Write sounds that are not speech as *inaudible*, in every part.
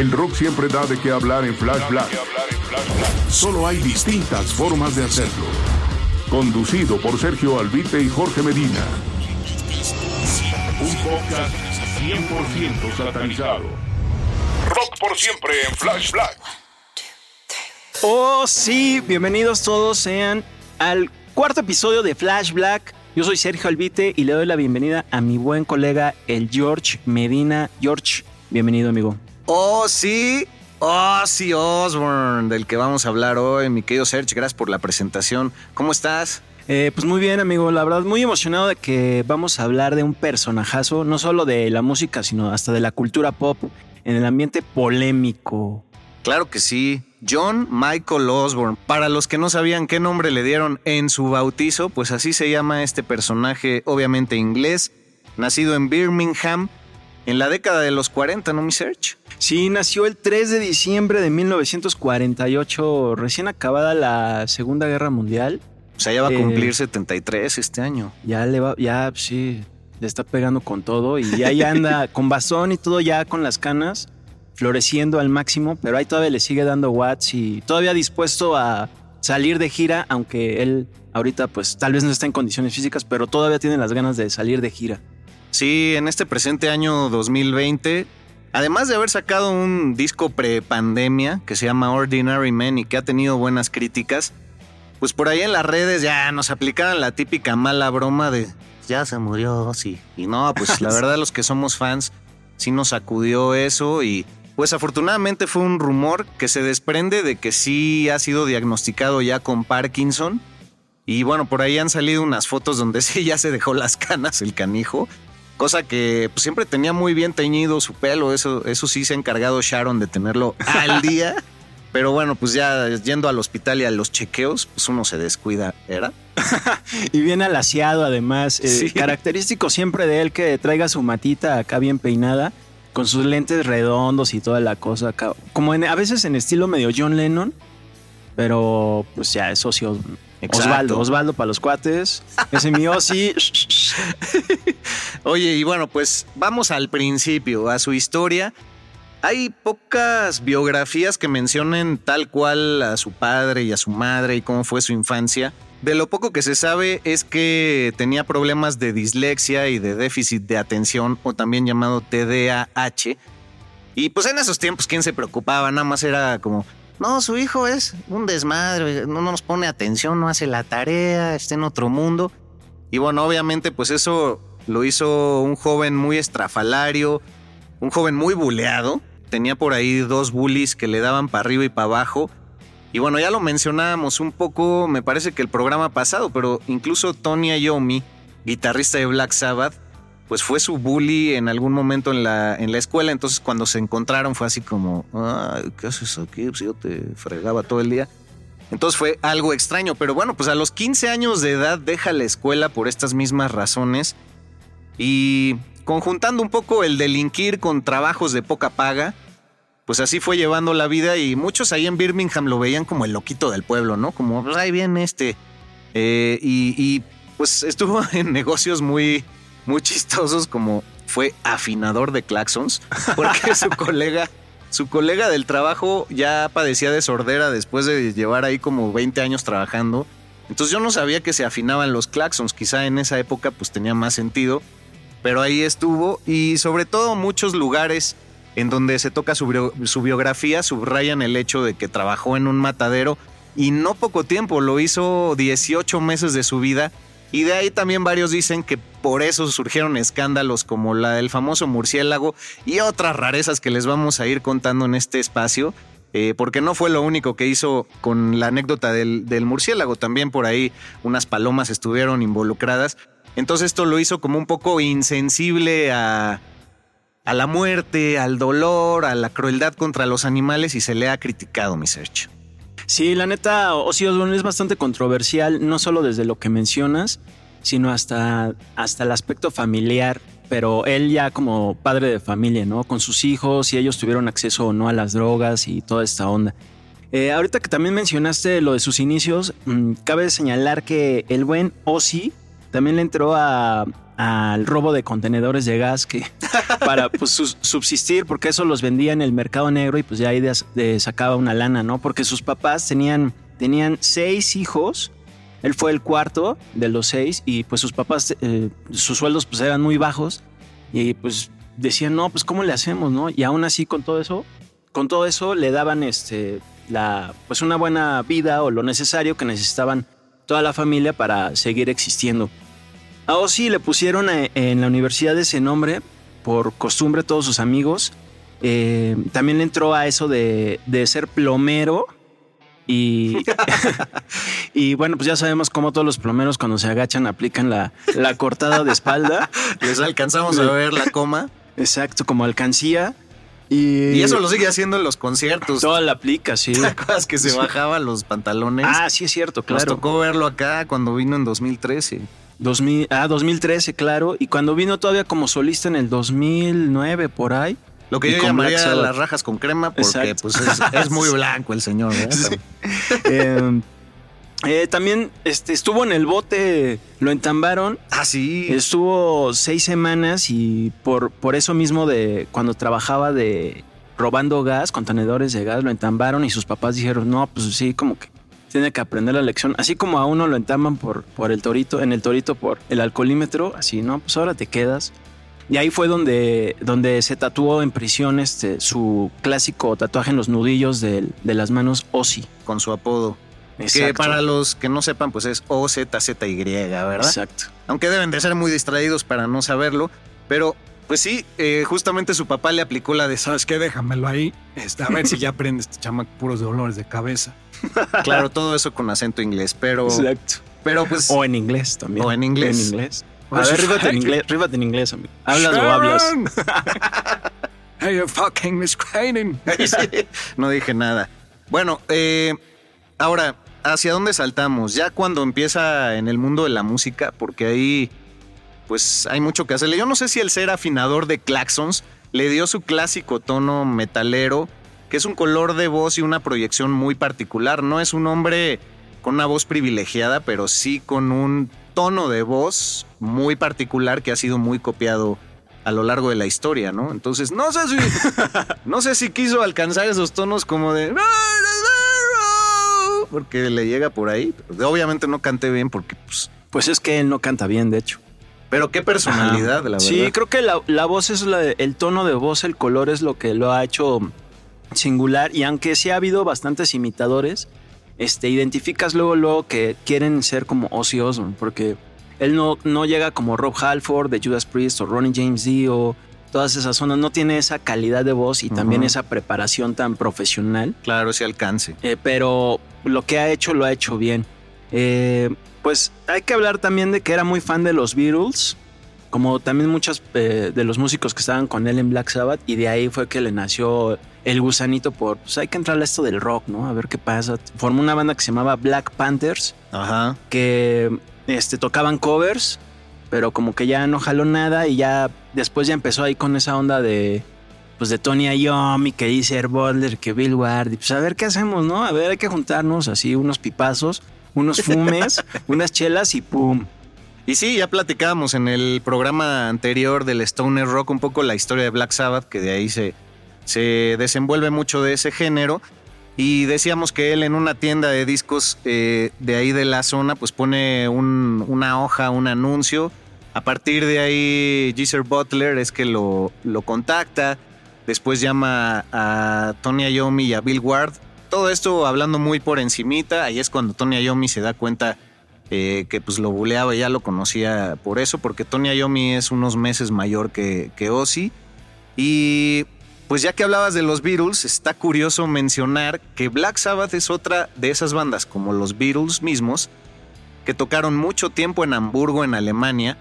El rock siempre da de qué hablar en Flash Black. Solo hay distintas formas de hacerlo. Conducido por Sergio Albite y Jorge Medina. Un podcast 100% satanizado. Rock por siempre en Flash Black. Oh, sí, bienvenidos todos sean al cuarto episodio de Flash Black. Yo soy Sergio Albite y le doy la bienvenida a mi buen colega, el George Medina. George, bienvenido, amigo. Oh, sí. Oh, sí, Osborne, del que vamos a hablar hoy. Mi querido Serge, gracias por la presentación. ¿Cómo estás? Eh, pues muy bien, amigo. La verdad, muy emocionado de que vamos a hablar de un personajazo, no solo de la música, sino hasta de la cultura pop, en el ambiente polémico. Claro que sí. John Michael Osborne. Para los que no sabían qué nombre le dieron en su bautizo, pues así se llama este personaje, obviamente inglés, nacido en Birmingham en la década de los 40, ¿no, mi Serge? Sí, nació el 3 de diciembre de 1948, recién acabada la Segunda Guerra Mundial. O sea, ya va a Eh, cumplir 73 este año. Ya le va, ya sí, le está pegando con todo y ya, ya anda *laughs* con bastón y todo ya con las canas, floreciendo al máximo, pero ahí todavía le sigue dando watts y todavía dispuesto a salir de gira, aunque él ahorita pues tal vez no está en condiciones físicas, pero todavía tiene las ganas de salir de gira. Sí, en este presente año 2020, además de haber sacado un disco pre-pandemia que se llama Ordinary Men y que ha tenido buenas críticas, pues por ahí en las redes ya nos aplicaban la típica mala broma de ya se murió, sí. Y no, pues la *laughs* verdad los que somos fans sí nos sacudió eso y pues afortunadamente fue un rumor que se desprende de que sí ha sido diagnosticado ya con Parkinson. Y bueno, por ahí han salido unas fotos donde *laughs* sí ya se dejó las canas el canijo. Cosa que pues, siempre tenía muy bien teñido su pelo. Eso, eso sí se ha encargado Sharon de tenerlo al *laughs* día. Pero bueno, pues ya yendo al hospital y a los chequeos, pues uno se descuida, ¿era? *laughs* Y bien alaciado además, eh, Sí. característico siempre de él que traiga su matita acá bien peinada, con sus lentes redondos y toda la cosa acá, como en- a veces en estilo medio John Lennon, pero pues ya es socio. Osvaldo, Osvaldo para los cuates. Ese mío sí. *laughs* Oye, y bueno, pues vamos al principio, a su historia. Hay pocas biografías que mencionen tal cual a su padre y a su madre y cómo fue su infancia. De lo poco que se sabe es que tenía problemas de dislexia y de déficit de atención, o también llamado TDAH. Y pues en esos tiempos, ¿quién se preocupaba? Nada más era como, no, su hijo es un desmadre, no nos pone atención, no hace la tarea, está en otro mundo. Y bueno, obviamente, pues eso lo hizo un joven muy estrafalario, un joven muy buleado. Tenía por ahí dos bullies que le daban para arriba y para abajo. Y bueno, ya lo mencionábamos un poco, me parece que el programa pasado, pero incluso Tony Iommi, guitarrista de Black Sabbath, pues fue su bully en algún momento en la, en la escuela. Entonces, cuando se encontraron, fue así como, "Ay, ¿qué haces aquí? Pues yo te fregaba todo el día. Entonces fue algo extraño, pero bueno, pues a los 15 años de edad deja la escuela por estas mismas razones y conjuntando un poco el delinquir con trabajos de poca paga, pues así fue llevando la vida y muchos ahí en Birmingham lo veían como el loquito del pueblo, ¿no? Como, pues ahí viene este. Eh, y, pues estuvo *laughs* en negocios muy, muy chistosos como fue afinador de claxons, porque su *laughs* colega, su colega del trabajo ya padecía de sordera después de llevar ahí como 20 años trabajando. Entonces yo no sabía que se afinaban los claxons, quizá en esa época pues tenía más sentido. pero ahí estuvo y sobre todo muchos lugares en donde se toca su, su, biografía subrayan el hecho de que trabajó en un matadero y no poco tiempo, lo hizo 18 meses de su vida y de ahí también varios dicen que por eso surgieron escándalos como la del famoso murciélago y otras rarezas que les vamos a ir contando en este espacio. Eh, porque no fue lo único que hizo con la anécdota del, del, murciélago, también por ahí unas palomas estuvieron involucradas. Entonces esto lo hizo como un poco insensible a, a la muerte, al dolor, a la crueldad contra los animales y se le ha criticado, mi Sergio. Sí, la neta, Ozzy Osbourne es bastante controversial, no solo desde lo que mencionas, sino hasta, hasta el aspecto familiar. Pero él ya como padre de familia, ¿no? Con sus hijos, si ellos tuvieron acceso o no a las drogas y toda esta onda. Eh, ahorita que también mencionaste lo de sus inicios, mmm, cabe señalar que el buen Ozzy también le entró a, al robo de contenedores de gas que *laughs* para pues, subsistir, porque eso los vendía en el mercado negro y pues ya ahí de, de sacaba una lana, ¿no? Porque sus papás tenían, tenían seis hijos, él fue el cuarto de los seis y pues sus papás, eh, sus sueldos pues eran muy bajos y pues decían, no, pues ¿cómo le hacemos, no? Y aún así con todo eso, con todo eso le daban este, la, pues una buena vida o lo necesario que necesitaban toda la familia para seguir existiendo. A Ozzy le pusieron eh, en la universidad ese nombre por costumbre todos sus amigos. Eh, también entró a eso de, de ser plomero. Y, *laughs* *laughs* y, bueno, pues ya sabemos cómo todos los plomeros cuando se agachan aplican la, la cortada de espalda. *laughs* Les alcanzamos a ver la coma. Exacto, como alcancía. Y, y, eso lo sigue haciendo en los conciertos. Toda la aplica, sí. ¿Te acuerdas que se bajaba los pantalones? Ah, sí, es cierto, claro. Nos tocó verlo acá cuando vino en 2013. 2000, ah, 2013, claro. Y cuando vino todavía como solista en el 2009, por ahí. Lo que yo llamaría las rajas con crema porque pues, es, es, muy *laughs* blanco el señor. ¿eh? Sí. eh, eh, también este, estuvo en el bote, lo entambaron. Ah, sí. Estuvo seis semanas y por, por eso mismo de cuando trabajaba de robando gas, contenedores de gas, lo entambaron y sus papás dijeron, no, pues sí, como que tiene que aprender la lección. Así como a uno lo entamban por, por el torito, en el torito por el alcoholímetro, así, no, pues ahora te quedas. Y ahí fue donde, donde se tatuó en prisión este, su clásico tatuaje en los nudillos de, de las manos Ozzy. Con su apodo. Exacto. Que para los que no sepan, pues es O-Z-Z-Y, ¿verdad? Exacto. Aunque deben de ser muy distraídos para no saberlo. Pero, pues sí, eh, justamente su papá le aplicó la de, ¿sabes qué? Déjamelo ahí. Este, a ver si ya aprende este chama puros dolores de cabeza. *laughs* claro, todo eso con acento inglés, pero... Exacto. Pero pues... O en inglés también. O en inglés. En inglés. A ver, ríbate en inglés, ríbate en inglés, amigo. ¿Hablas o hablas? *laughs* hey, you fucking Miss *laughs* sí, No dije nada. Bueno, eh, ahora, ¿hacia dónde saltamos? Ya cuando empieza en el mundo de la música, porque ahí, pues hay mucho que hacerle. Yo no sé si el ser afinador de claxons le dio su clásico tono metalero, que es un color de voz y una proyección muy particular. No es un hombre con una voz privilegiada, pero sí con un tono de voz muy particular que ha sido muy copiado a lo largo de la historia, ¿no? Entonces, no sé si *laughs* no sé si quiso alcanzar esos tonos como de porque le llega por ahí. Obviamente no cante bien porque pues pues es que él no canta bien, de hecho. Pero qué personalidad, Ajá. la verdad. Sí, creo que la, la voz es la, el tono de voz, el color es lo que lo ha hecho singular y aunque sí ha habido bastantes imitadores, este, identificas luego, luego que quieren ser como Ozzy Osbourne, porque él no, no llega como Rob Halford de Judas Priest o Ronnie James Dio, todas esas zonas, no tiene esa calidad de voz y uh -huh. también esa preparación tan profesional. Claro, ese alcance. Eh, pero lo que ha hecho, lo ha hecho bien. Eh, pues hay que hablar también de que era muy fan de los Beatles, como también muchos eh, de los músicos que estaban con él en Black Sabbath, y de ahí fue que le nació el gusanito por, pues hay que entrarle a esto del rock, ¿no? A ver qué pasa. Formó una banda que se llamaba Black Panthers, Ajá. que este, tocaban covers, pero como que ya no jaló nada y ya después ya empezó ahí con esa onda de, pues de Tony Iommi, que dice Butler, que Bill Ward, y pues a ver qué hacemos, ¿no? A ver, hay que juntarnos así unos pipazos, unos fumes, *laughs* unas chelas y pum. Y sí, ya platicábamos en el programa anterior del Stoner Rock un poco la historia de Black Sabbath, que de ahí se, se desenvuelve mucho de ese género. Y decíamos que él en una tienda de discos eh, de ahí de la zona, pues pone un, una hoja, un anuncio A partir de ahí, Geezer Butler es que lo, lo contacta. Después llama a Tony Iommi y a Bill Ward. Todo esto hablando muy por encimita. Ahí es cuando Tony Iommi se da cuenta eh, que pues lo buleaba, ya lo conocía por eso, porque Tony Iommi es unos meses mayor que, que Ozzy. Y pues ya que hablabas de los Beatles, está curioso mencionar que Black Sabbath es otra de esas bandas, como los Beatles mismos, que tocaron mucho tiempo en Hamburgo, en Alemania,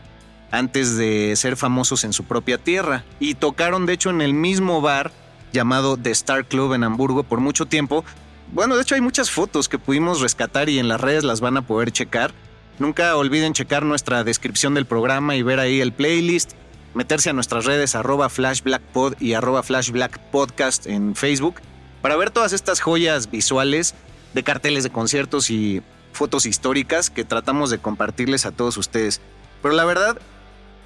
antes de ser famosos en su propia tierra. Y tocaron de hecho en el mismo bar llamado The Star Club en Hamburgo por mucho tiempo. Bueno, de hecho hay muchas fotos que pudimos rescatar y en las redes las van a poder checar. Nunca olviden checar nuestra descripción del programa y ver ahí el playlist, meterse a nuestras redes arroba flashblackpod y arroba flashblackpodcast en Facebook para ver todas estas joyas visuales de carteles de conciertos y fotos históricas que tratamos de compartirles a todos ustedes. Pero la verdad,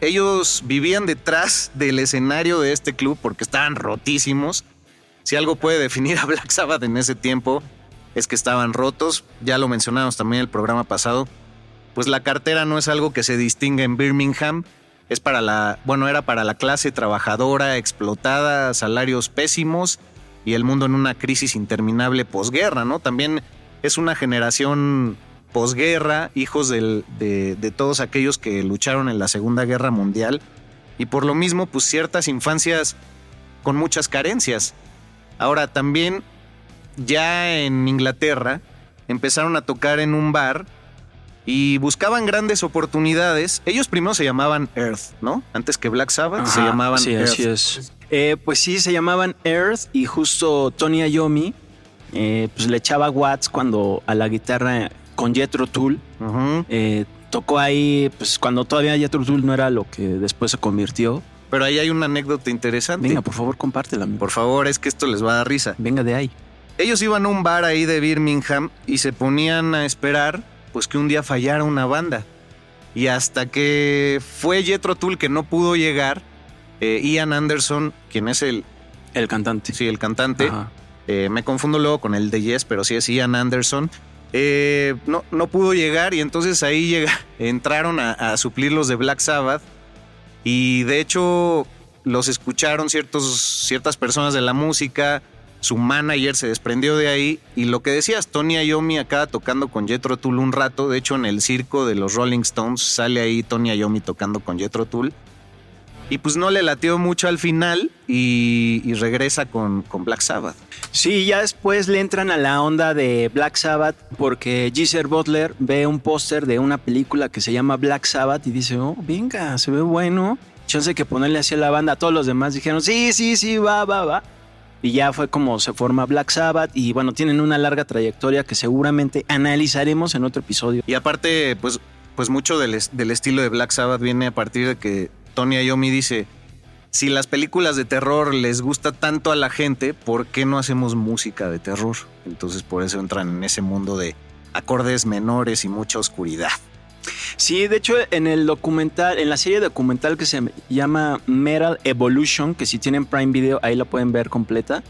ellos vivían detrás del escenario de este club porque estaban rotísimos. Si algo puede definir a Black Sabbath en ese tiempo es que estaban rotos. Ya lo mencionamos también en el programa pasado. Pues la cartera no es algo que se distingue en Birmingham. Es para la, bueno, era para la clase trabajadora explotada, salarios pésimos y el mundo en una crisis interminable posguerra, ¿no? También es una generación posguerra, hijos de, de, todos aquellos que lucharon en la Segunda Guerra Mundial y por lo mismo pues ciertas infancias con muchas carencias. Ahora también ya en Inglaterra empezaron a tocar en un bar y buscaban grandes oportunidades. Ellos primero se llamaban Earth, ¿no? Antes que Black Sabbath se llamaban sí, Earth. Así es. Eh, pues sí, se llamaban Earth y justo Tony Iommi eh, pues le echaba watts cuando a la guitarra con Jethro Tull. Eh, tocó ahí, pues cuando todavía Jethro Tull no era lo que después se convirtió. Pero ahí hay una anécdota interesante. Venga, por favor, compártela. amigo. Por favor, es que esto les va a dar risa. Venga de ahí. Ellos iban a un bar ahí de Birmingham y se ponían a esperar pues que un día fallara una banda. Y hasta que fue Jethro Tull que no pudo llegar, eh, Ian Anderson, quien es el, El cantante. sí, el cantante, eh, me confundo luego con el de Yes, pero sí es Ian Anderson, eh, no, no pudo llegar y entonces ahí llega, *laughs* entraron a, a suplir los de Black Sabbath y de hecho los escucharon ciertas personas de la música, su manager se desprendió de ahí y lo que decías, Tony Iommi acá tocando con Jethro Tull un rato, de hecho en el circo de los Rolling Stones sale ahí Tony Iommi tocando con Jethro Tull y pues no le latió mucho al final y, y regresa con, con Black Sabbath. Sí, ya después le entran a la onda de Black Sabbath porque Geezer Butler ve un póster de una película que se llama Black Sabbath y dice, oh, venga, se ve bueno. Chance que ponerle así a la banda. Todos los demás dijeron, sí, sí, sí, va, va, va. Y ya fue como se forma Black Sabbath y bueno, tienen una larga trayectoria que seguramente analizaremos en otro episodio. Y aparte, pues, pues mucho del estilo de Black Sabbath viene a partir de que Tony Iommi dice, si las películas de terror les gusta tanto a la gente, ¿por qué no hacemos música de terror? Entonces por eso entran en ese mundo de acordes menores y mucha oscuridad. Sí, de hecho en el documental, en la serie documental que se llama Metal Evolution, que si tienen Prime Video ahí la pueden ver completa,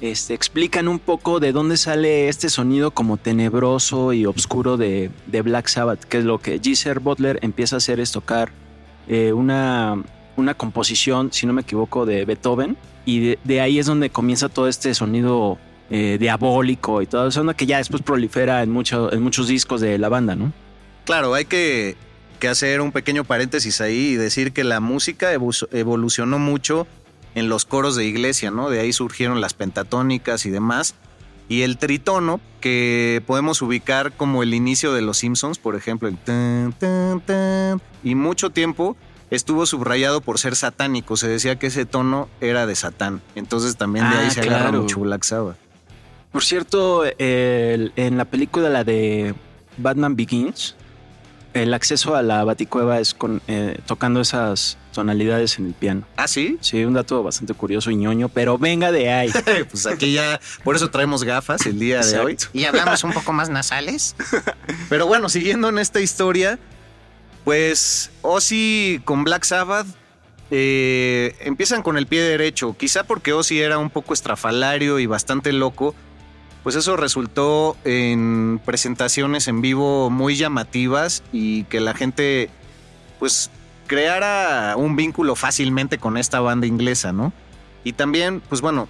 este, explican un poco de dónde sale este sonido como tenebroso y oscuro de, de Black Sabbath, que es lo que Geezer Butler empieza a hacer es tocar eh, una, una composición, si no me equivoco, de Beethoven, y de, ahí es donde comienza todo este sonido eh, diabólico y todo eso, que ya después prolifera en, en muchos discos de la banda, ¿no? Claro, hay que, que hacer un pequeño paréntesis ahí y decir que la música evolucionó mucho en los coros de iglesia, ¿no? De ahí surgieron las pentatónicas y demás. Y el tritono, que podemos ubicar como el inicio de los Simpsons, por ejemplo, el tan, tan, tan, y mucho tiempo estuvo subrayado por ser satánico. Se decía que ese tono era de Satán. Entonces también de ahí Ah, se agarra claro. mucho Black Sabbath. Por cierto, el- en la película la de Batman Begins, el acceso a la Baticueva es con, eh, tocando esas tonalidades en el piano. ¿Ah, sí? Sí, un dato bastante curioso y ñoño, pero venga de ahí. *laughs* pues aquí ya, por eso traemos gafas el día de hoy. Y hablamos un poco más nasales. *laughs* Pero bueno, siguiendo en esta historia, pues Ozzy con Black Sabbath eh, empiezan con el pie derecho. Quizá porque Ozzy era un poco estrafalario y bastante loco. Pues eso resultó en presentaciones en vivo muy llamativas y que la gente pues creara un vínculo fácilmente con esta banda inglesa, ¿no? Y también, pues bueno,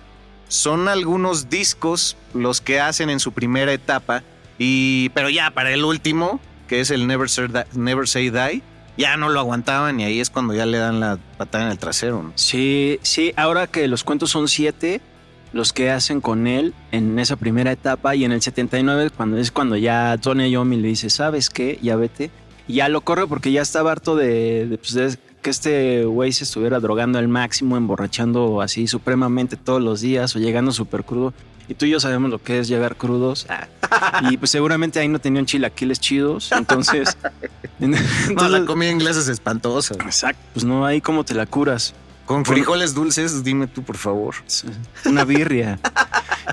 son algunos discos los que hacen en su primera etapa, y, pero ya para el último, que es el Never Say, Never Say Die, ya no lo aguantaban y ahí es cuando ya le dan la patada en el trasero. ¿no? Sí, sí, ahora que los cuentos son siete, los que hacen con él en esa primera etapa y en el 79 cuando es cuando ya Tony Yomi le dice, ¿sabes qué? Ya vete. Y ya lo corre porque ya estaba harto de, pues, de que este güey se estuviera drogando al máximo, emborrachando así supremamente todos los días o llegando súper crudo. Y tú y yo sabemos lo que es llegar crudos. *laughs* Y pues seguramente ahí no tenían chilaquiles chidos. Entonces. *laughs* no, la comida inglesa es espantosa. Exacto. Pues no, ahí cómo te la curas. Con frijoles dulces, dime tú, por favor. Una birria.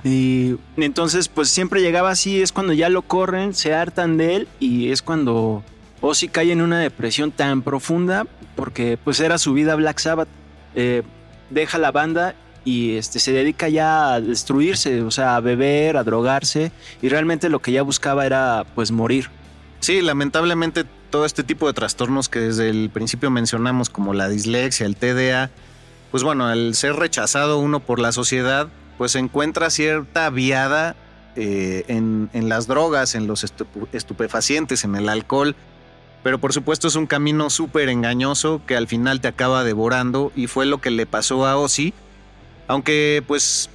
y entonces, pues siempre llegaba así, es cuando ya lo corren, se hartan de él y es cuando Ozzy cae en una depresión tan profunda porque pues era su vida Black Sabbath. Eh, deja la banda y este, se dedica ya a destruirse, o sea, a beber, a drogarse y realmente lo que ya buscaba era pues morir. Sí, lamentablemente todo este tipo de trastornos que desde el principio mencionamos como la dislexia, el TDA, pues bueno, al ser rechazado uno por la sociedad, pues encuentra cierta viada eh, en, en, las drogas, en los estupefacientes, en el alcohol, pero por supuesto es un camino súper engañoso que al final te acaba devorando y fue lo que le pasó a Ozzy aunque pues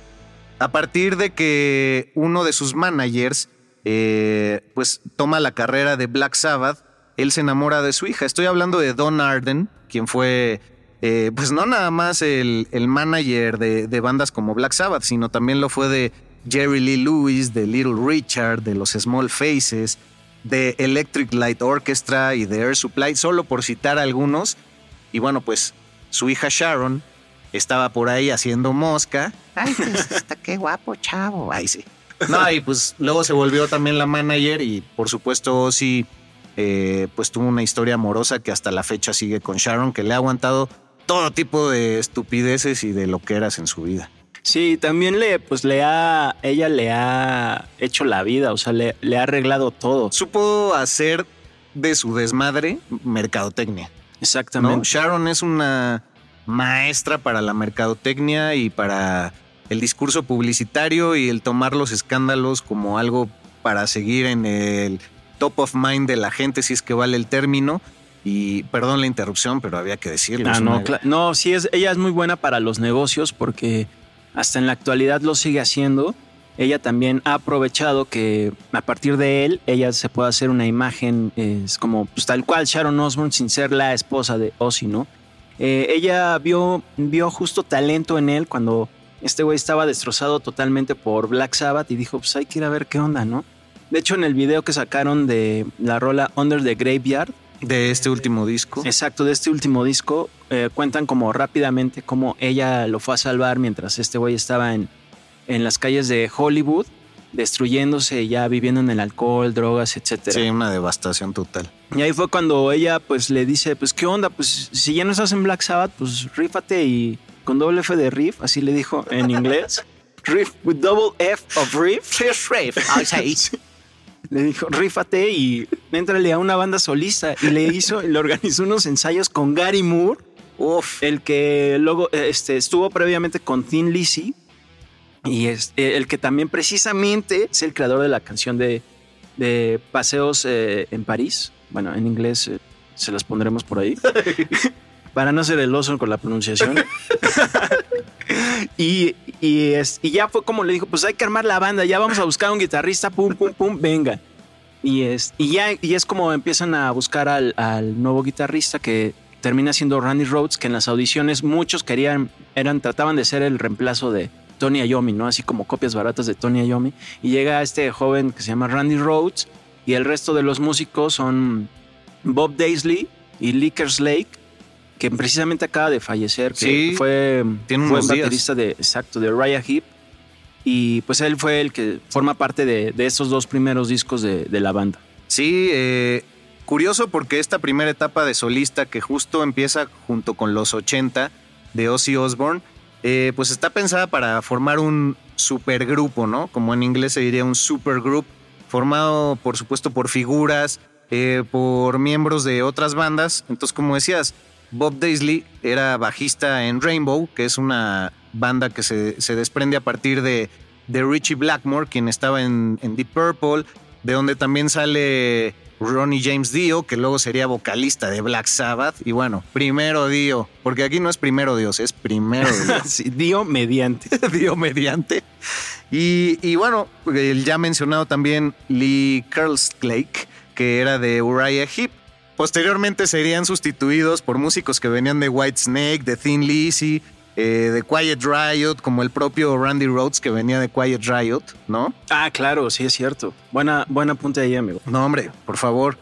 a partir de que uno de sus managers eh, pues toma la carrera de Black Sabbath, él se enamora de su hija. Estoy hablando de Don Arden, quien fue eh, pues no nada más el, manager de, de, bandas como Black Sabbath, sino también lo fue de Jerry Lee Lewis, de Little Richard, de los Small Faces, de Electric Light Orchestra y de Air Supply, solo por citar algunos. Y bueno, pues su hija Sharon estaba por ahí haciendo mosca. Ay, pues está qué guapo, chavo. Ay, sí. No, y pues luego se volvió también la manager y por supuesto sí, eh, pues tuvo una historia amorosa que hasta la fecha sigue con Sharon, que le ha aguantado todo tipo de estupideces y de lo que eras en su vida. Sí, también le, pues le ha, ella le ha hecho la vida, o sea, le, le ha arreglado todo. Supo hacer de su desmadre mercadotecnia. Exactamente. Sharon es una maestra para la mercadotecnia y para el discurso publicitario y el tomar los escándalos como algo para seguir en el top of mind de la gente, si es que vale el término. Y perdón la interrupción, pero había que decirlo. Ah, no, no, sí, es, ella es muy buena para los negocios porque hasta en la actualidad lo sigue haciendo. Ella también ha aprovechado que a partir de él, ella se puede hacer una imagen, como pues, tal cual Sharon Osbourne sin ser la esposa de Ozzy, ¿no? Eh, ella vio, vio justo talento en él cuando este güey estaba destrozado totalmente por Black Sabbath y dijo, pues hay que ver qué onda, ¿no? De hecho, en el video que sacaron de la rola Under the Graveyard. De este último disco. Exacto, de este último disco. Eh, cuentan como rápidamente cómo ella lo fue a salvar mientras este güey estaba en, en las calles de Hollywood destruyéndose, ya viviendo en el alcohol, drogas, etcétera. Sí, una devastación total. Y ahí fue cuando ella pues le dice, pues qué onda, pues si ya no estás en Black Sabbath, pues rífate y con doble F de riff, así le dijo en inglés. *laughs* riff with double F of riff. riff. *laughs* Le dijo, rífate y éntrale a una banda solista. Y le hizo, le organizó unos ensayos con Gary Moore. Uf. El que luego este, estuvo previamente con Thin Lizzy y es eh, el que también precisamente es el creador de la canción de, Paseos eh, en París. Bueno, en inglés eh, se las pondremos por ahí. *laughs* para no ser el oso con la pronunciación. *laughs* y, es, y ya fue como le dijo, pues hay que armar la banda, ya vamos a buscar un guitarrista, pum, pum, pum, venga. Y es, y ya, y es como empiezan a buscar al, al nuevo guitarrista que termina siendo Randy Rhodes, que en las audiciones muchos querían, eran, trataban de ser el reemplazo de, Tony Iommi, ¿no? Así como copias baratas de Tony Iommi. Y llega este joven que se llama Randy Rhodes y el resto de los músicos son Bob Daisley y Lickers Lake, que precisamente acaba de fallecer, que fue, tiene fue baterista de, exacto, de Raya Heep. Y pues él fue el que forma parte de, de estos dos primeros discos de, de la banda. Sí, eh, curioso porque esta primera etapa de solista que justo empieza junto con los 80 de Ozzy Osbourne, eh, pues está pensada para formar un supergrupo, ¿no? Como en inglés se diría un supergroup, formado por supuesto por figuras, eh, por miembros de otras bandas. Entonces, como decías, Bob Daisley era bajista en Rainbow, que es una banda que se, se desprende a partir de, de Richie Blackmore, quien estaba en, en Deep Purple, de donde también sale Ronnie James Dio, que luego sería vocalista de Black Sabbath. Y bueno, primero Dio, porque aquí no es primero Dios, es primero *laughs* Dios. Sí, Dio mediante. *laughs* Dio mediante. Y, y bueno, el ya mencionado también Lee Kerslake, que era de Uriah Heep. Posteriormente serían sustituidos por músicos que venían de White Snake, de Thin Lizzy, eh, de Quiet Riot, como el propio Randy Rhodes que venía de Quiet Riot, ¿no? Ah, claro, sí es cierto. Buena, buena punta ahí, amigo. No, hombre, por favor.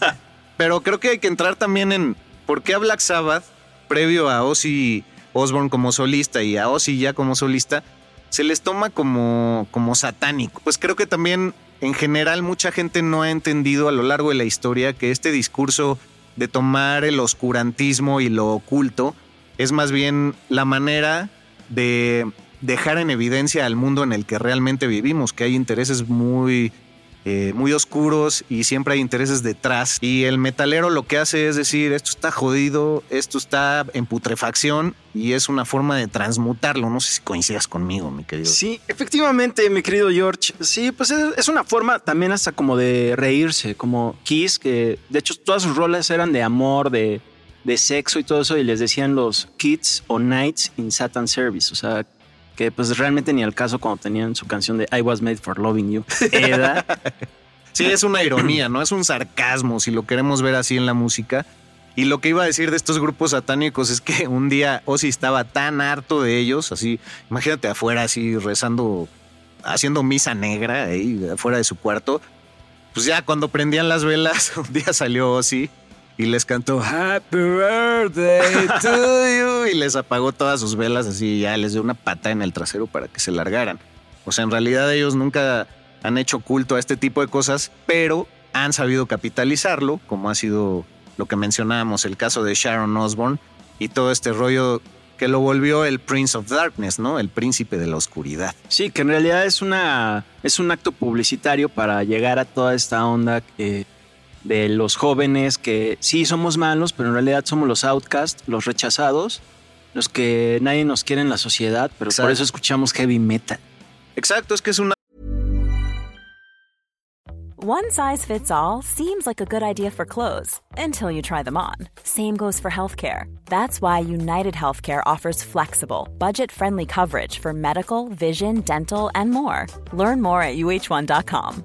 *laughs* Pero creo que hay que entrar también en por qué a Black Sabbath, previo a Ozzy Osbourne como solista y a Ozzy ya como solista, se les toma como, como satánico. Pues creo que también en general mucha gente no ha entendido a lo largo de la historia que este discurso de tomar el oscurantismo y lo oculto es más bien la manera de dejar en evidencia al mundo en el que realmente vivimos, que hay intereses muy, eh, muy oscuros y siempre hay intereses detrás. Y el metalero lo que hace es decir, esto está jodido, esto está en putrefacción y es una forma de transmutarlo. No sé si coincidas conmigo, mi querido. Sí, efectivamente, mi querido George. Sí, pues es, una forma también hasta como de reírse, como Kiss, que de hecho todas sus rolas eran de amor, de, de sexo y todo eso, y les decían los kids o knights in Satan Service. O sea, que pues realmente ni al caso cuando tenían su canción de I was made for loving you. Era. *laughs* Sí, es una ironía, ¿no? Es un sarcasmo, si lo queremos ver así en la música. Y lo que iba a decir de estos grupos satánicos es que un día Ozzy estaba tan harto de ellos, así, imagínate afuera así rezando, haciendo misa negra ahí afuera de su cuarto. Pues ya cuando prendían las velas, *laughs* un día salió Ozzy y les cantó Happy Birthday to you y les apagó todas sus velas así, ya les dio una pata en el trasero para que se largaran. O sea, en realidad ellos nunca han hecho culto a este tipo de cosas, pero han sabido capitalizarlo, como ha sido lo que mencionábamos, el caso de Sharon Osbourne y todo este rollo que lo volvió el Prince of Darkness, ¿no? El príncipe de la oscuridad. Sí, que en realidad es una es un acto publicitario para llegar a toda esta onda que- de los jóvenes que sí somos malos, pero en realidad somos los outcasts, los rechazados, los que nadie nos quiere en la sociedad, pero Exacto. por eso escuchamos heavy metal. Exacto, es que es una One size fits all seems like a good idea for clothes until you try them on. Same goes for healthcare. That's why United Healthcare offers flexible, budget friendly coverage for medical, vision, dental, and more. Learn more at uh1.com.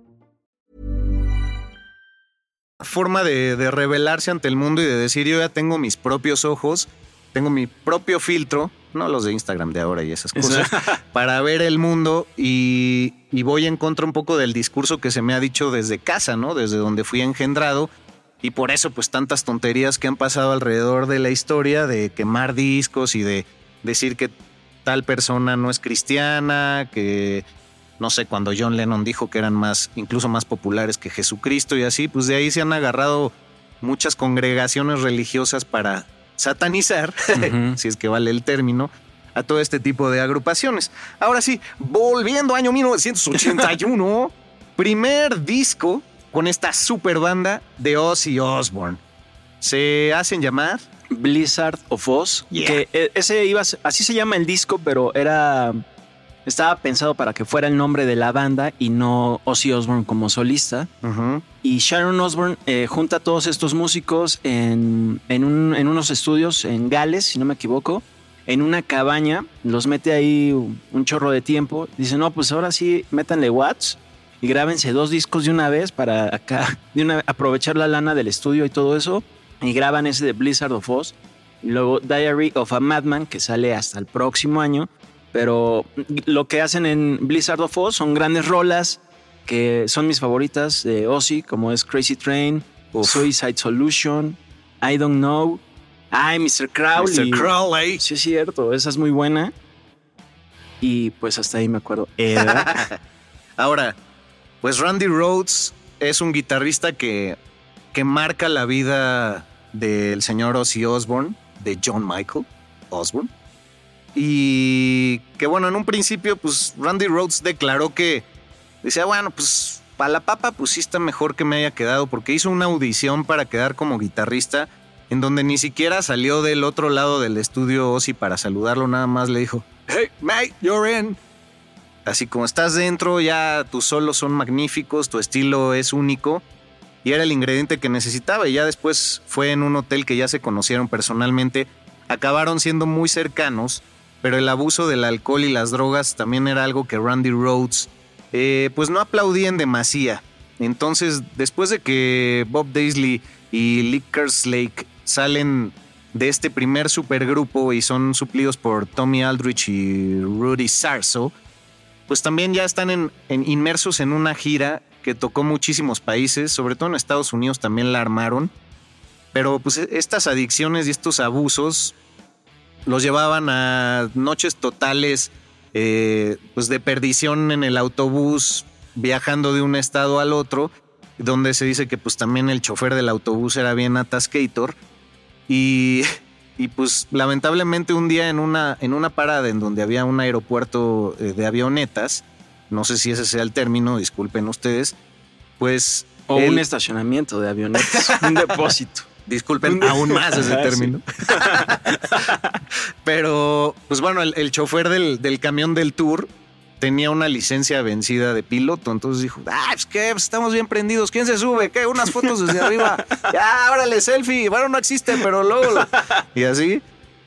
Forma de, de revelarse ante el mundo y de decir yo ya tengo mis propios ojos, tengo mi propio filtro, no los de Instagram de ahora y esas cosas, *laughs* para ver el mundo y, y voy en contra un poco del discurso que se me ha dicho desde casa, ¿no? Desde donde fui engendrado. Y por eso, pues tantas tonterías que han pasado alrededor de la historia, de quemar discos y de decir que tal persona no es cristiana, que no sé, cuando John Lennon dijo que eran más, incluso más populares que Jesucristo y así, pues de ahí se han agarrado muchas congregaciones religiosas para satanizar, *laughs* si es que vale el término, a todo este tipo de agrupaciones. Ahora sí, volviendo año 1981, *laughs* primer disco con esta super banda de Ozzy Osbourne. Se hacen llamar Blizzard of Oz, que eh, ese iba, así se llama el disco, pero era estaba pensado para que fuera el nombre de la banda y no Ozzy Osbourne como solista. Y Sharon Osbourne eh, junta a todos estos músicos en, en, unos estudios en Gales, si no me equivoco, en una cabaña, los mete ahí un chorro de tiempo. Dice, no, pues ahora sí, métanle watts y grábense dos discos de una vez para acá, de una, aprovechar la lana del estudio y todo eso. Y graban ese de Blizzard of Oz. Y luego Diary of a Madman, que sale hasta el próximo año. Pero lo que hacen en Blizzard of Oz son grandes rolas que son mis favoritas de Ozzy, como es Crazy Train, Suicide Solution, I Don't Know. Ay, Mr. Crowley. Mr. Crowley. Sí, es cierto, esa es muy buena. Y pues hasta ahí me acuerdo. *laughs* Ahora, pues Randy Rhodes es un guitarrista que, que marca la vida del señor Ozzy Osbourne, de John Michael Osbourne. Y que bueno, en un principio, pues Randy Rhodes declaró que decía, bueno, pues para la papa, pues sí está mejor que me haya quedado, porque hizo una audición para quedar como guitarrista, en donde ni siquiera salió del otro lado del estudio Ozzy para saludarlo, nada más le dijo, hey, mate, you're in. Así como estás dentro, ya tus solos son magníficos, tu estilo es único. Y era el ingrediente que necesitaba. Y ya después fue en un hotel que ya se conocieron personalmente. Acabaron siendo muy cercanos pero el abuso del alcohol y las drogas también era algo que Randy Rhodes eh, pues no aplaudía en demasía. Entonces, después de que Bob Daisley y Lickers Lake salen de este primer supergrupo y son suplidos por Tommy Aldrich y Rudy Sarso, pues también ya están inmersos en una gira que tocó muchísimos países, sobre todo en Estados Unidos también la armaron. Pero pues estas adicciones y estos abusos los llevaban a noches totales eh, pues de perdición en el autobús, viajando de un estado al otro, donde se dice que pues también el chofer del autobús era bien atascator. Y, y pues lamentablemente un día en una, en una parada en donde había un aeropuerto eh, de avionetas, no sé si ese sea el término, disculpen ustedes, pues... O un estacionamiento de avionetas, un depósito. Disculpen aún más ese *laughs* término. *laughs* Pero, pues bueno, el, chofer del, camión del tour tenía una licencia vencida de piloto, entonces dijo, ah, qué, pues estamos bien prendidos, ¿quién se sube? ¿Qué? Unas fotos desde arriba, *laughs* ya, órale, selfie, bueno, no existe, pero luego, y así,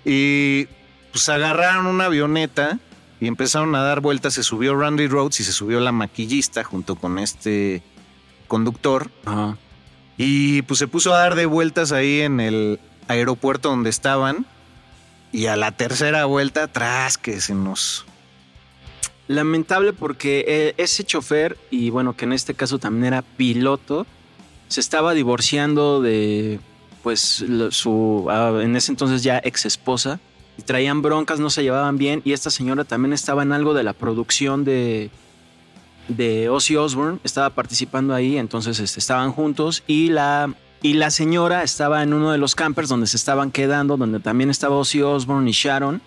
y pues agarraron una avioneta y empezaron a dar vueltas, se subió Randy Rhodes y se subió la maquillista junto con este conductor, Ajá. Y pues se puso a dar de vueltas ahí en el aeropuerto donde estaban. Y a la tercera vuelta, atrás que se nos... Lamentable porque eh, ese chofer, y bueno, que en este caso también era piloto, se estaba divorciando de, pues, su, ah, en ese entonces ya ex esposa. Y traían broncas, no se llevaban bien. Y esta señora también estaba en algo de la producción de, de Ozzy Osbourne estaba participando ahí, entonces este, estaban juntos y la, y la señora estaba en uno de los campers donde se estaban quedando, donde también estaba Ozzy Osbourne y Sharon.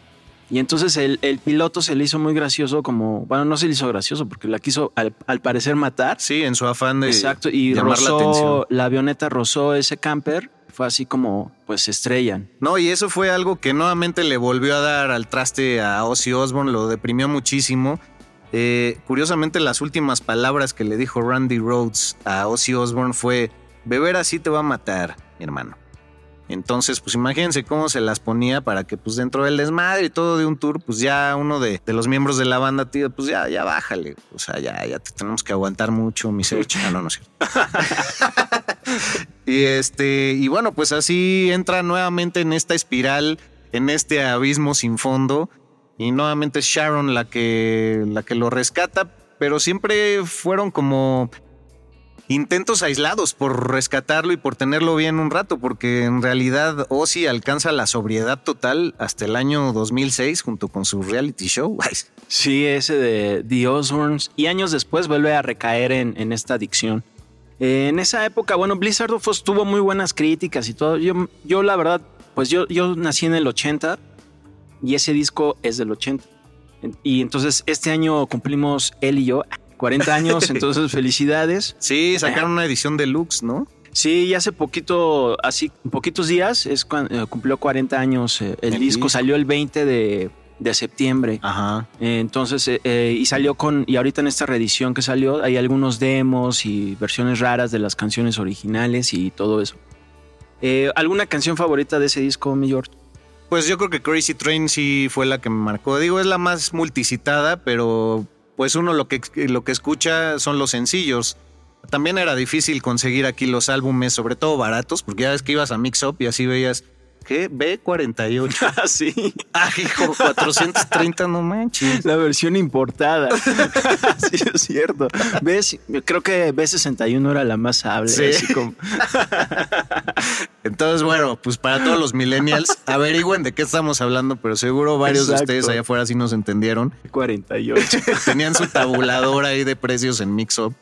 Y entonces el, piloto se le hizo muy gracioso, como, bueno, no se le hizo gracioso porque la quiso al, parecer matar. Sí, en su afán de Exacto, y llamar la atención. La avioneta rozó ese camper, fue así como, pues se estrellan. No, y eso fue algo que nuevamente le volvió a dar al traste a Ozzy Osbourne, lo deprimió muchísimo. Eh, curiosamente, las últimas palabras que le dijo Randy Rhodes a Ozzy Osbourne fue: Beber así te va a matar, mi hermano. Entonces, pues imagínense cómo se las ponía para que, pues dentro del desmadre y todo de un tour, pues ya uno de, los miembros de la banda, tío, pues ya, ya bájale. O sea, ya, ya te tenemos que aguantar mucho, mi search. *laughs* Ah, no, no es *laughs* y este, y bueno, pues así entra nuevamente en esta espiral, en este abismo sin fondo y nuevamente es Sharon la que, la que lo rescata, pero siempre fueron como intentos aislados por rescatarlo y por tenerlo bien un rato, porque en realidad Ozzy alcanza la sobriedad total hasta el año 2006 junto con su reality show. *laughs* Sí, ese de The Osbournes. Y años después vuelve a recaer en, en esta adicción. En esa época, bueno, Blizzard of Oz tuvo muy buenas críticas y todo. Yo, yo la verdad, pues yo, yo nací en el 80 y ese disco es del 80. Y entonces este año cumplimos él y yo 40 años, *laughs* entonces felicidades. Sí, sacaron una edición deluxe, ¿no? Sí, y hace poquito, así, poquitos días, es cuando eh, cumplió 40 años eh, el, El disco, disco. salió el 20 de, de septiembre. Ajá. Eh, Entonces, eh, eh, y salió con, y ahorita en esta reedición que salió, hay algunos demos y versiones raras de las canciones originales y todo eso. Eh, ¿Alguna canción favorita de ese disco, mi George? Pues yo creo que Crazy Train sí fue la que me marcó. Digo, es la más multicitada, pero pues uno lo que, lo que escucha son los sencillos. También era difícil conseguir aquí los álbumes, sobre todo baratos, porque ya ves que ibas a Mix Up y así veías, ¿qué? B48. *laughs* Ah, sí. ah, hijo, 430, no manches. La versión importada. *laughs* sí, es cierto. ¿Ves? Creo que B61 era la más hable. Sí. así como- *laughs* Entonces, bueno, pues para todos los millennials, averigüen de qué estamos hablando, pero seguro varios Exacto. de ustedes allá afuera sí nos entendieron. 48. Tenían su tabulador ahí de precios en Mixup.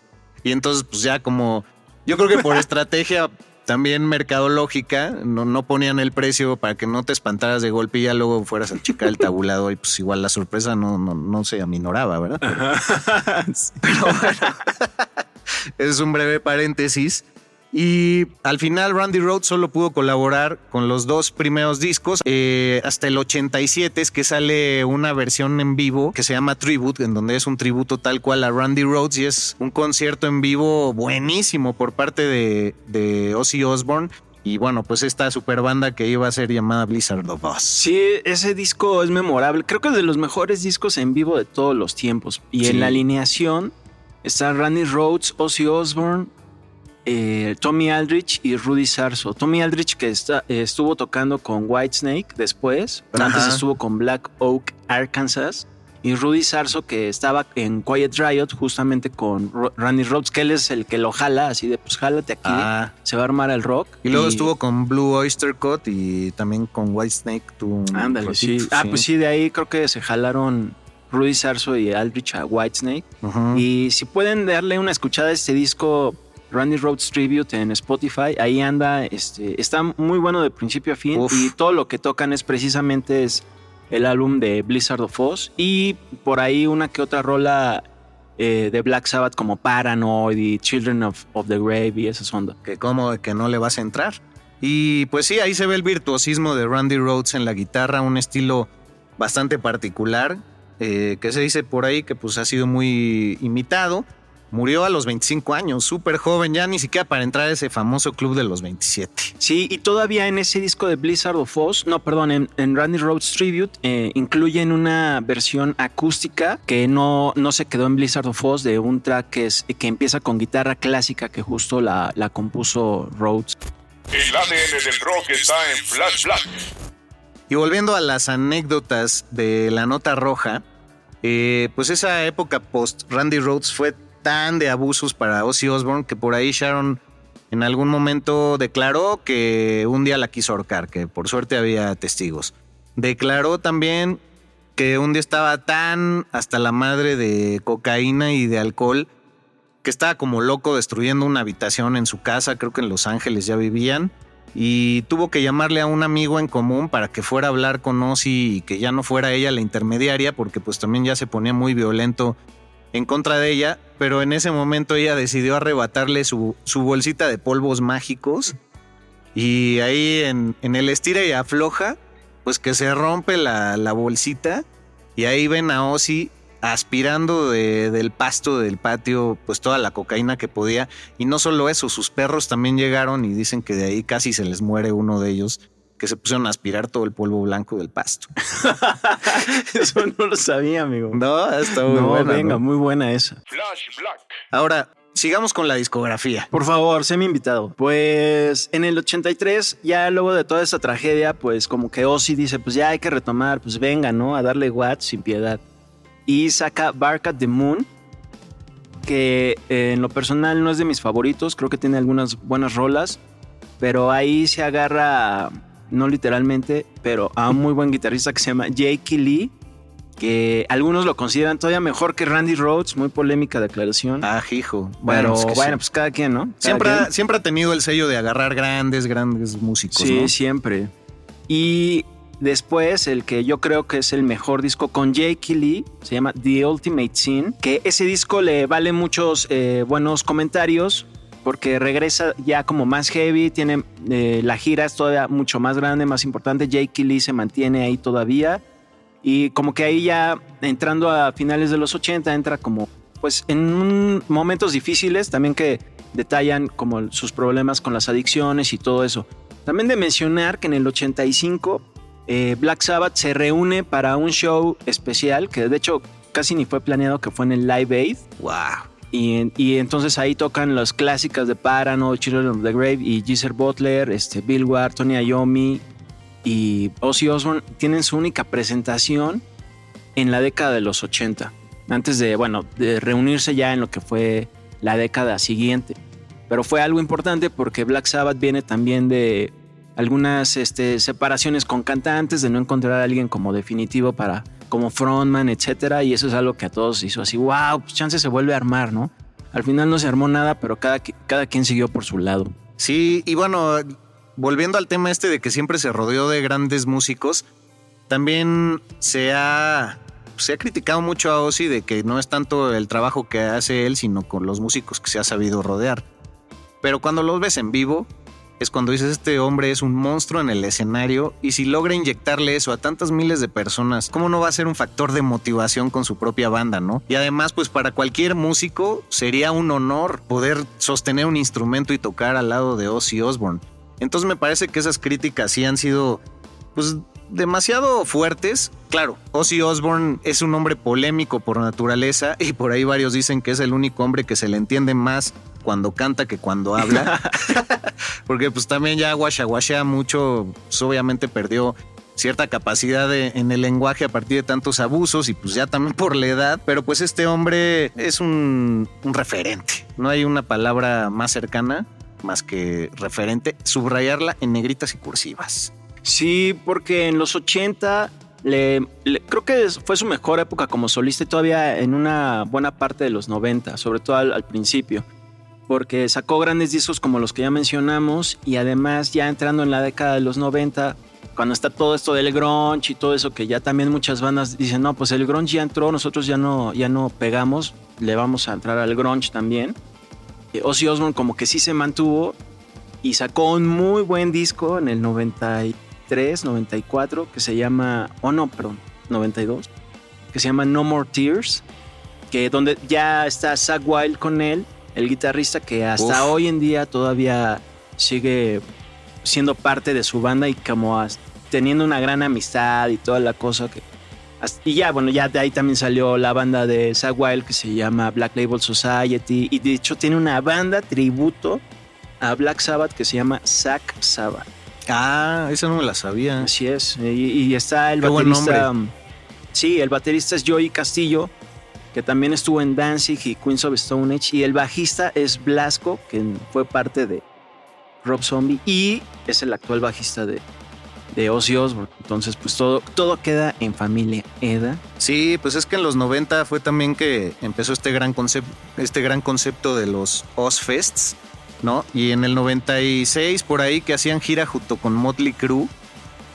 Y entonces, pues ya como. Yo creo que por estrategia también mercadológica, no, no ponían el precio para que no te espantaras de golpe y ya luego fueras a checar el tabulador y pues igual la sorpresa no, no, no se aminoraba, ¿verdad? *laughs* Pero bueno, *laughs* es un breve paréntesis. Y al final Randy Rhoads solo pudo colaborar con los dos primeros discos. Eh, hasta el 87 es que sale una versión en vivo que se llama Tribute, en donde es un tributo tal cual a Randy Rhoads y es un concierto en vivo buenísimo por parte de, de Ozzy Osbourne. Y bueno, pues esta super banda que iba a ser llamada Blizzard of Oz. Sí, ese disco es memorable. Creo que es de los mejores discos en vivo de todos los tiempos. Y Sí. en la alineación está Randy Rhoads, Ozzy Osbourne, eh, Tommy Aldrich y Rudy Sarso. Tommy Aldrich que está- eh, estuvo tocando con Whitesnake después, pero antes estuvo con Black Oak, Arkansas. Y Rudy Sarso que estaba en Quiet Riot justamente con Ro- Randy Rhoads, que él es el que lo jala, así de pues jálate aquí, Ah. se va a armar el rock. Y luego estuvo con Blue Oyster Cult y también con Whitesnake. Ándale, sí. ratito, Ah, pues sí, de ahí creo que se jalaron Rudy Sarso y Aldrich a Whitesnake. Y si pueden darle una escuchada a este disco Randy Rhoads Tribute en Spotify, ahí anda, este, está muy bueno de principio a fin Uf. y todo lo que tocan es precisamente es el álbum de Blizzard of Oz y por ahí una que otra rola eh, de Black Sabbath como Paranoid y Children of, of the Grave y esas ondas. que como que no le vas a entrar. Y pues sí, ahí se ve el virtuosismo de Randy Rhoads en la guitarra, un estilo bastante particular, eh, que se dice por ahí que pues ha sido muy imitado. Murió a los 25 años, súper joven, ya ni siquiera para entrar a ese famoso club de los 27. Sí, y todavía en ese disco de Blizzard of Oz, no, perdón, en, en Randy Rhoads Tribute, eh, incluyen una versión acústica que no, no se quedó en Blizzard of Oz de un track que, es, que empieza con guitarra clásica que justo la, la compuso Rhoads. El ADN del rock está en Flash Black. Y volviendo a las anécdotas de la nota roja, eh, pues esa época post Randy Rhoads fue tan de abusos para Ozzy Osbourne que por ahí Sharon en algún momento declaró que un día la quiso ahorcar, que por suerte había testigos. Declaró también que un día estaba tan hasta la madre de cocaína y de alcohol que estaba como loco destruyendo una habitación en su casa, creo que en Los Ángeles ya vivían, y tuvo que llamarle a un amigo en común para que fuera a hablar con Ozzy y que ya no fuera ella la intermediaria, porque pues también ya se ponía muy violento en contra de ella, pero en ese momento ella decidió arrebatarle su, su bolsita de polvos mágicos y ahí en, en el estira y afloja, pues que se rompe la, la bolsita y ahí ven a Ozzy aspirando de- del pasto del patio pues toda la cocaína que podía. Y no solo eso, sus perros también llegaron y dicen que de ahí casi se les muere uno de ellos que se pusieron a aspirar todo el polvo blanco del pasto. *laughs* Eso no lo sabía, amigo. No, está muy No, buena, venga, ¿no? muy buena esa. Flash Black. Ahora, sigamos con la discografía. Por favor, sé mi invitado. Pues en el 83, ya luego de toda esa tragedia, pues como que Ozzy dice, pues ya hay que retomar, pues venga, ¿no? A darle watts sin piedad. Y saca Bark at the Moon, que eh, en lo personal no es de mis favoritos, creo que tiene algunas buenas rolas, pero ahí se agarra, no literalmente, pero a un muy buen guitarrista que se llama Jake Lee. que algunos lo consideran todavía mejor que Randy Rhodes, muy polémica declaración. Ah, hijo. Pero es que bueno, sí. pues cada quien, ¿no? Cada siempre, quien. ha, siempre ha tenido el sello de agarrar grandes, grandes músicos, Sí, ¿no? siempre. Y después, el que yo creo que es el mejor disco con Jake Lee, se llama The Ultimate Sin, que ese disco le vale muchos eh, buenos comentarios porque regresa ya como más heavy, tiene eh, la gira es todavía mucho más grande, más importante. Jake Lee se mantiene ahí todavía y como que ahí ya entrando a finales de los 80 entra como pues en momentos difíciles también que detallan como sus problemas con las adicciones y todo eso. También de mencionar que en el 85 eh, Black Sabbath se reúne para un show especial que de hecho casi ni fue planeado que fue en el Live Aid. Wow. Y, y entonces ahí tocan las clásicas de Paranoid, Children of the Grave y Geezer Butler, este, Bill Ward, Tony Iommi y Ozzy Osbourne tienen su única presentación en la década de los 80, antes de, bueno, reunirse ya en lo que fue la década siguiente. Pero fue algo importante porque Black Sabbath viene también de algunas este, separaciones con cantantes, de no encontrar a alguien como definitivo para como frontman, etcétera, y eso es algo que a todos hizo así, wow, pues chance se vuelve a armar, ¿no? Al final no se armó nada, pero cada, cada quien siguió por su lado. Sí, y bueno, volviendo al tema este de que siempre se rodeó de grandes músicos, también se ha, se ha criticado mucho a Ozzy de que no es tanto el trabajo que hace él, sino con los músicos que se ha sabido rodear. Pero cuando los ves en vivo, es cuando dices, este hombre es un monstruo en el escenario y si logra inyectarle eso a tantas miles de personas, ¿cómo no va a ser un factor de motivación con su propia banda, no? Y además, pues para cualquier músico sería un honor poder sostener un instrumento y tocar al lado de Ozzy Osbourne. Entonces me parece que esas críticas sí han sido, pues, demasiado fuertes. Claro, Ozzy Osbourne es un hombre polémico por naturaleza y por ahí varios dicen que es el único hombre que se le entiende más cuando canta que cuando habla. *laughs* Porque pues también ya guachaguachea mucho, pues obviamente perdió cierta capacidad de- en el lenguaje a partir de tantos abusos y pues ya también por la edad, pero pues este hombre es un, un referente, no hay una palabra más cercana más que referente, subrayarla en negritas y cursivas. Sí, porque en los 80 le, creo que fue su mejor época como solista y todavía en una buena parte de los 90, sobre todo al, al principio. Porque sacó grandes discos como los que ya mencionamos y además ya entrando en la década de los 90, cuando está todo esto del grunge y todo eso que ya también muchas bandas dicen, no, pues el grunge ya entró, nosotros ya no, ya no pegamos, le vamos a entrar al grunge también. Eh, Ozzy Osbourne como que sí se mantuvo y sacó un muy buen disco en el 93, 94 que se llama, oh no, perdón, 92, que se llama No More Tears, que donde ya está Zach Wild con él, el guitarrista que hasta Uf. hoy en día todavía sigue siendo parte de su banda y como as- teniendo una gran amistad y toda la cosa que as- y ya, bueno, ya de ahí también salió la banda de Zach Wild que se llama Black Label Society y de hecho tiene una banda tributo a Black Sabbath que se llama Zack Sabbath. Ah, esa no me la sabía. Así es. Y, y está el Qué buen baterista. nombre. Sí, el baterista es Joey Castillo, que también estuvo en Danzig y Queens of Stone Age. Y el bajista es Blasco, que fue parte de Rob Zombie y es el actual bajista de, de Ozzy Osbourne. Entonces, pues todo, todo queda en familia Eda. Sí, pues es que en los 90 fue también que empezó este gran concepto, este gran concepto de los Ozfests, ¿no? Y en el 96 por ahí que hacían gira junto con Motley Crue,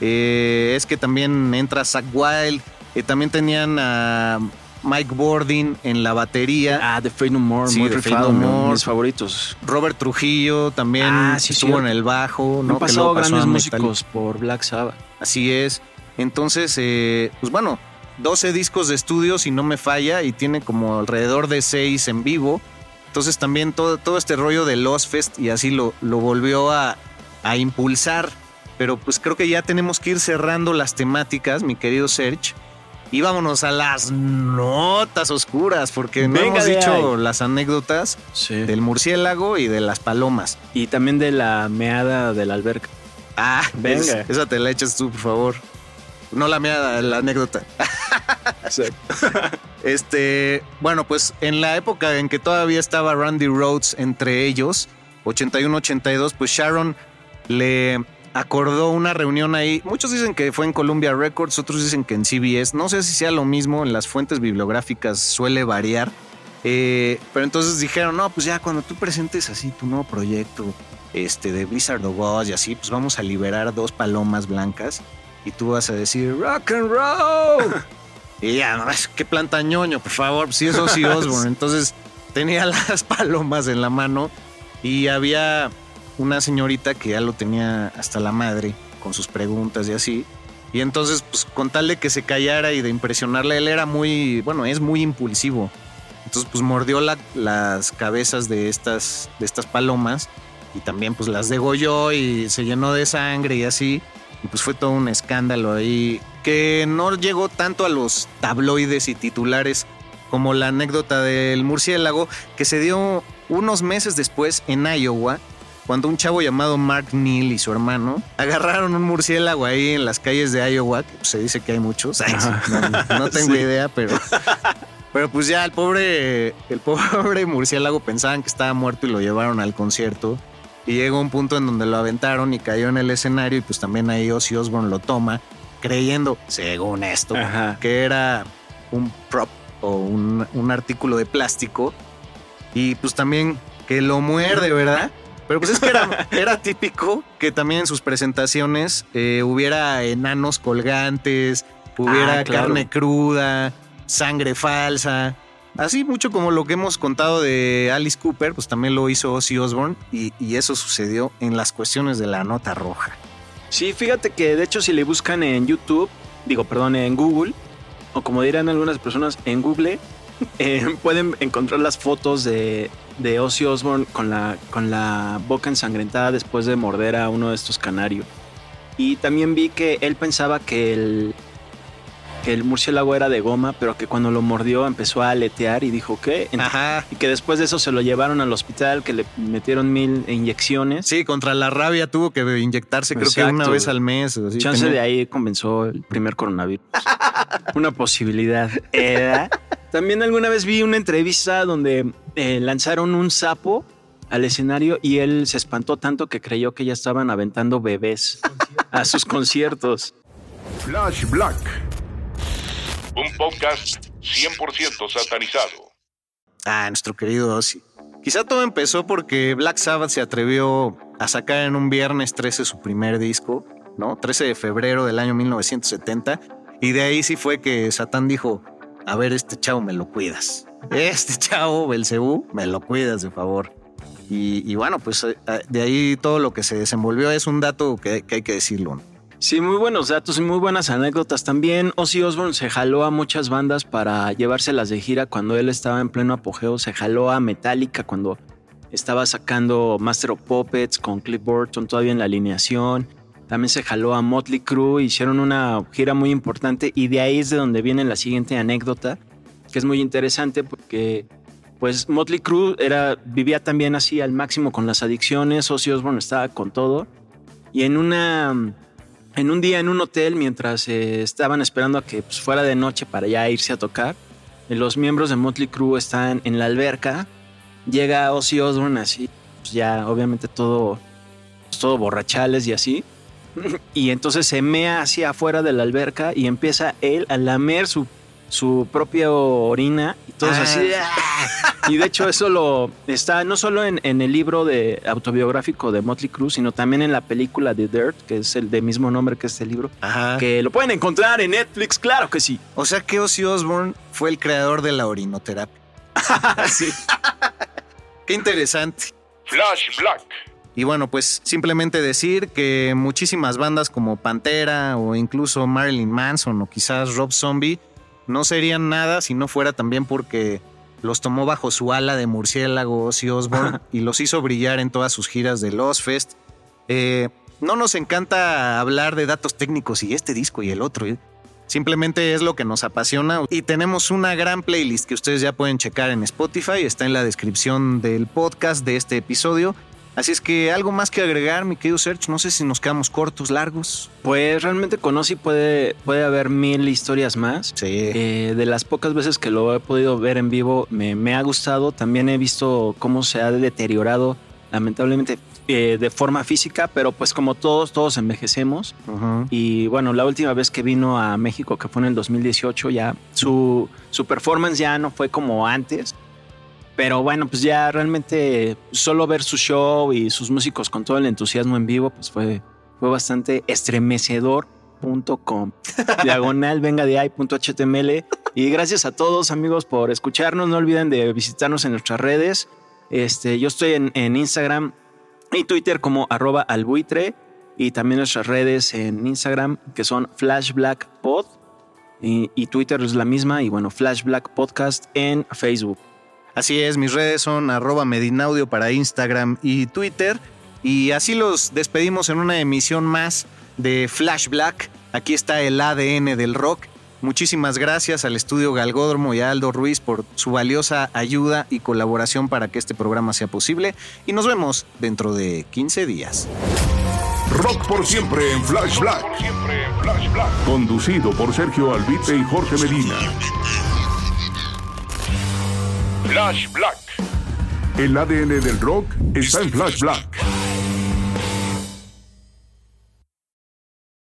eh, es que también entra Zach Wild, eh, también tenían a Mike Bordin en la batería. Ah, The Fate No More, Sí, muy The rifado, No mis favoritos. Robert Trujillo también Ah, sí, estuvo cierto. en el bajo, Han ¿no? Que pasado pasó grandes músicos por Black Sabbath. Así es. Entonces, eh, pues bueno, 12 discos de estudio, si no me falla, y tiene como alrededor de 6 en vivo. Entonces también todo, todo este rollo de Lost Fest y así lo, lo volvió a, a impulsar. Pero pues creo que ya tenemos que ir cerrando las temáticas, mi querido Serge. Y vámonos a las notas oscuras, porque no Venga hemos dicho ahí. las anécdotas Sí. del murciélago y de las palomas. Y también de la meada de la alberca. Ah, Venga. es- esa te la echas tú, por favor. No la mía, la anécdota. Este, bueno, pues en la época en que todavía estaba Randy Rhodes entre ellos, 81-82, pues Sharon le acordó una reunión ahí. Muchos dicen que fue en Columbia Records, otros dicen que en CBS. No sé si sea lo mismo, en las fuentes bibliográficas suele variar. Eh, pero entonces dijeron, no, pues ya cuando tú presentes así tu nuevo proyecto este, de Blizzard of Oz y así, pues vamos a liberar dos palomas blancas y tú vas a decir rock and roll. *laughs* y ya, no, qué planta ñoño, por favor, si es Ozzy Osbourne. *laughs* Entonces tenía las palomas en la mano y había una señorita que ya lo tenía hasta la madre con sus preguntas y así. Y entonces, pues con tal de que se callara y de impresionarle, él era muy, bueno, es muy impulsivo. Entonces, pues mordió las cabezas de estas, de estas palomas y también pues las degolló y se llenó de sangre y así. Y pues fue todo un escándalo ahí que no llegó tanto a los tabloides y titulares como la anécdota del murciélago que se dio unos meses después en Iowa cuando un chavo llamado Mark Neal y su hermano agarraron un murciélago ahí en las calles de Iowa, que pues, se dice que hay muchos, no, *laughs* tengo idea, pero, pero pues ya el pobre, el pobre murciélago pensaban que estaba muerto y lo llevaron al concierto. Y llegó un punto en donde lo aventaron y cayó en el escenario y pues también ahí Ozzy Osbourne lo toma, creyendo, según esto, que era un prop o un, un artículo de plástico. Y pues también que lo muerde, ¿verdad? Pero pues es que era, *laughs* típico que también en sus presentaciones eh, hubiera enanos colgantes, hubiera ah, carne cruda, sangre falsa. Así mucho como lo que hemos contado de Alice Cooper, pues también lo hizo Ozzy Osbourne y, eso sucedió en las cuestiones de la nota roja. Sí, fíjate que de hecho si le buscan en YouTube, digo, perdón, en Google, o como dirán algunas personas, en Google, *laughs* eh, pueden encontrar las fotos de, de Ozzy Osbourne con la, con la boca ensangrentada después de morder a uno de estos canarios. Y también vi que él pensaba que el, que el murciélago era de goma, pero que cuando lo mordió empezó a aletear y dijo que. Y que después de eso se lo llevaron al hospital, que le metieron mil inyecciones. Sí, contra la rabia tuvo que inyectarse, creo que una vez al mes. Chance de ahí comenzó el primer coronavirus. *laughs* una posibilidad. Era. También alguna vez vi una entrevista donde eh, lanzaron un sapo al escenario y él se espantó tanto que creyó que ya estaban aventando bebés a sus conciertos. Flash Black. Un podcast 100% satanizado. Ah, nuestro querido Ozzy. Quizá todo empezó porque Black Sabbath se atrevió a sacar en un viernes 13 su primer disco, ¿no? 13 de febrero del año 1970. Y de ahí sí fue que Satán dijo, a ver, este chavo me lo cuidas. Este chavo, Belcebú, me lo cuidas de favor. Y, bueno, pues eh, eh, de ahí todo lo que se desenvolvió es un dato que, hay que decirlo. Sí, muy buenos datos y muy buenas anécdotas también. Ozzy Osbourne se jaló a muchas bandas para llevárselas de gira cuando él estaba en pleno apogeo. Se jaló a Metallica cuando estaba sacando Master of Puppets con Cliff Burton todavía en la alineación. También se jaló a Motley Crue, hicieron una gira muy importante y de ahí es de donde viene la siguiente anécdota, que es muy interesante porque pues Motley Crue era, vivía también así al máximo con las adicciones, Ozzy Osbourne estaba con todo y en una en un día en un hotel mientras eh, estaban esperando a que pues, fuera de noche para ya irse a tocar, los miembros de Motley Crue están en la alberca, llega Ozzy Osbourne así, pues ya obviamente todo todo borrachales y así *laughs* y entonces se mea hacia afuera de la alberca y empieza él a lamer su, su propia orina y todo así. Ah. ¡ah! Y de hecho eso lo está no solo en, el libro de autobiográfico de Motley Crue, sino también en la película The Dirt, que es el de mismo nombre que este libro, que lo pueden encontrar en Netflix, claro que sí. O sea que Ozzy Osbourne fue el creador de la orinoterapia. *laughs* sí. Qué interesante. Flash Black. Y bueno, pues simplemente decir que muchísimas bandas como Pantera o incluso Marilyn Manson o quizás Rob Zombie no serían nada si no fuera también porque los tomó bajo su ala de murciélago Ozzy Osbourne *laughs* y los hizo brillar en todas sus giras de Lost Fest. Eh, no nos encanta hablar de datos técnicos y este disco y el otro. ¿eh? Simplemente es lo que nos apasiona y tenemos una gran playlist que ustedes ya pueden checar en Spotify, está en la descripción del podcast de este episodio Así es que algo más que agregar, mi querido Serge, no sé si nos quedamos cortos, largos. Pues realmente con Ozzy puede, puede haber mil historias más. Sí. Eh, de las pocas veces que lo he podido ver en vivo, me, ha gustado. También he visto cómo se ha deteriorado, lamentablemente, eh, de forma física, pero pues como todos, todos envejecemos. Y bueno, la última vez que vino a México, que fue en el 2018, ya su, su performance ya no fue como antes. Pero bueno, pues ya realmente solo ver su show y sus músicos con todo el entusiasmo en vivo, pues fue, fue bastante estremecedor.com. *laughs* Diagonal venga de ahí.html. Y gracias a todos amigos por escucharnos. No olviden de visitarnos en nuestras redes. Este, yo estoy en, en Instagram y Twitter como arroba albuitre y también nuestras redes en Instagram que son flashblackpod y, y Twitter es la misma y bueno, Flashblack Podcast en Facebook. Así es, mis redes son arroba medinaudio para Instagram y Twitter. Y así los despedimos en una emisión más de Flash Black. Aquí está el ADN del rock. Muchísimas gracias al estudio Galgódromo y a Aldo Ruiz por su valiosa ayuda y colaboración para que este programa sea posible. Y nos vemos dentro de 15 días. Rock por siempre en Flash Black. Conducido por Sergio Albite y Jorge Medina. Flash Black. El ADN del rock está en Flash Black.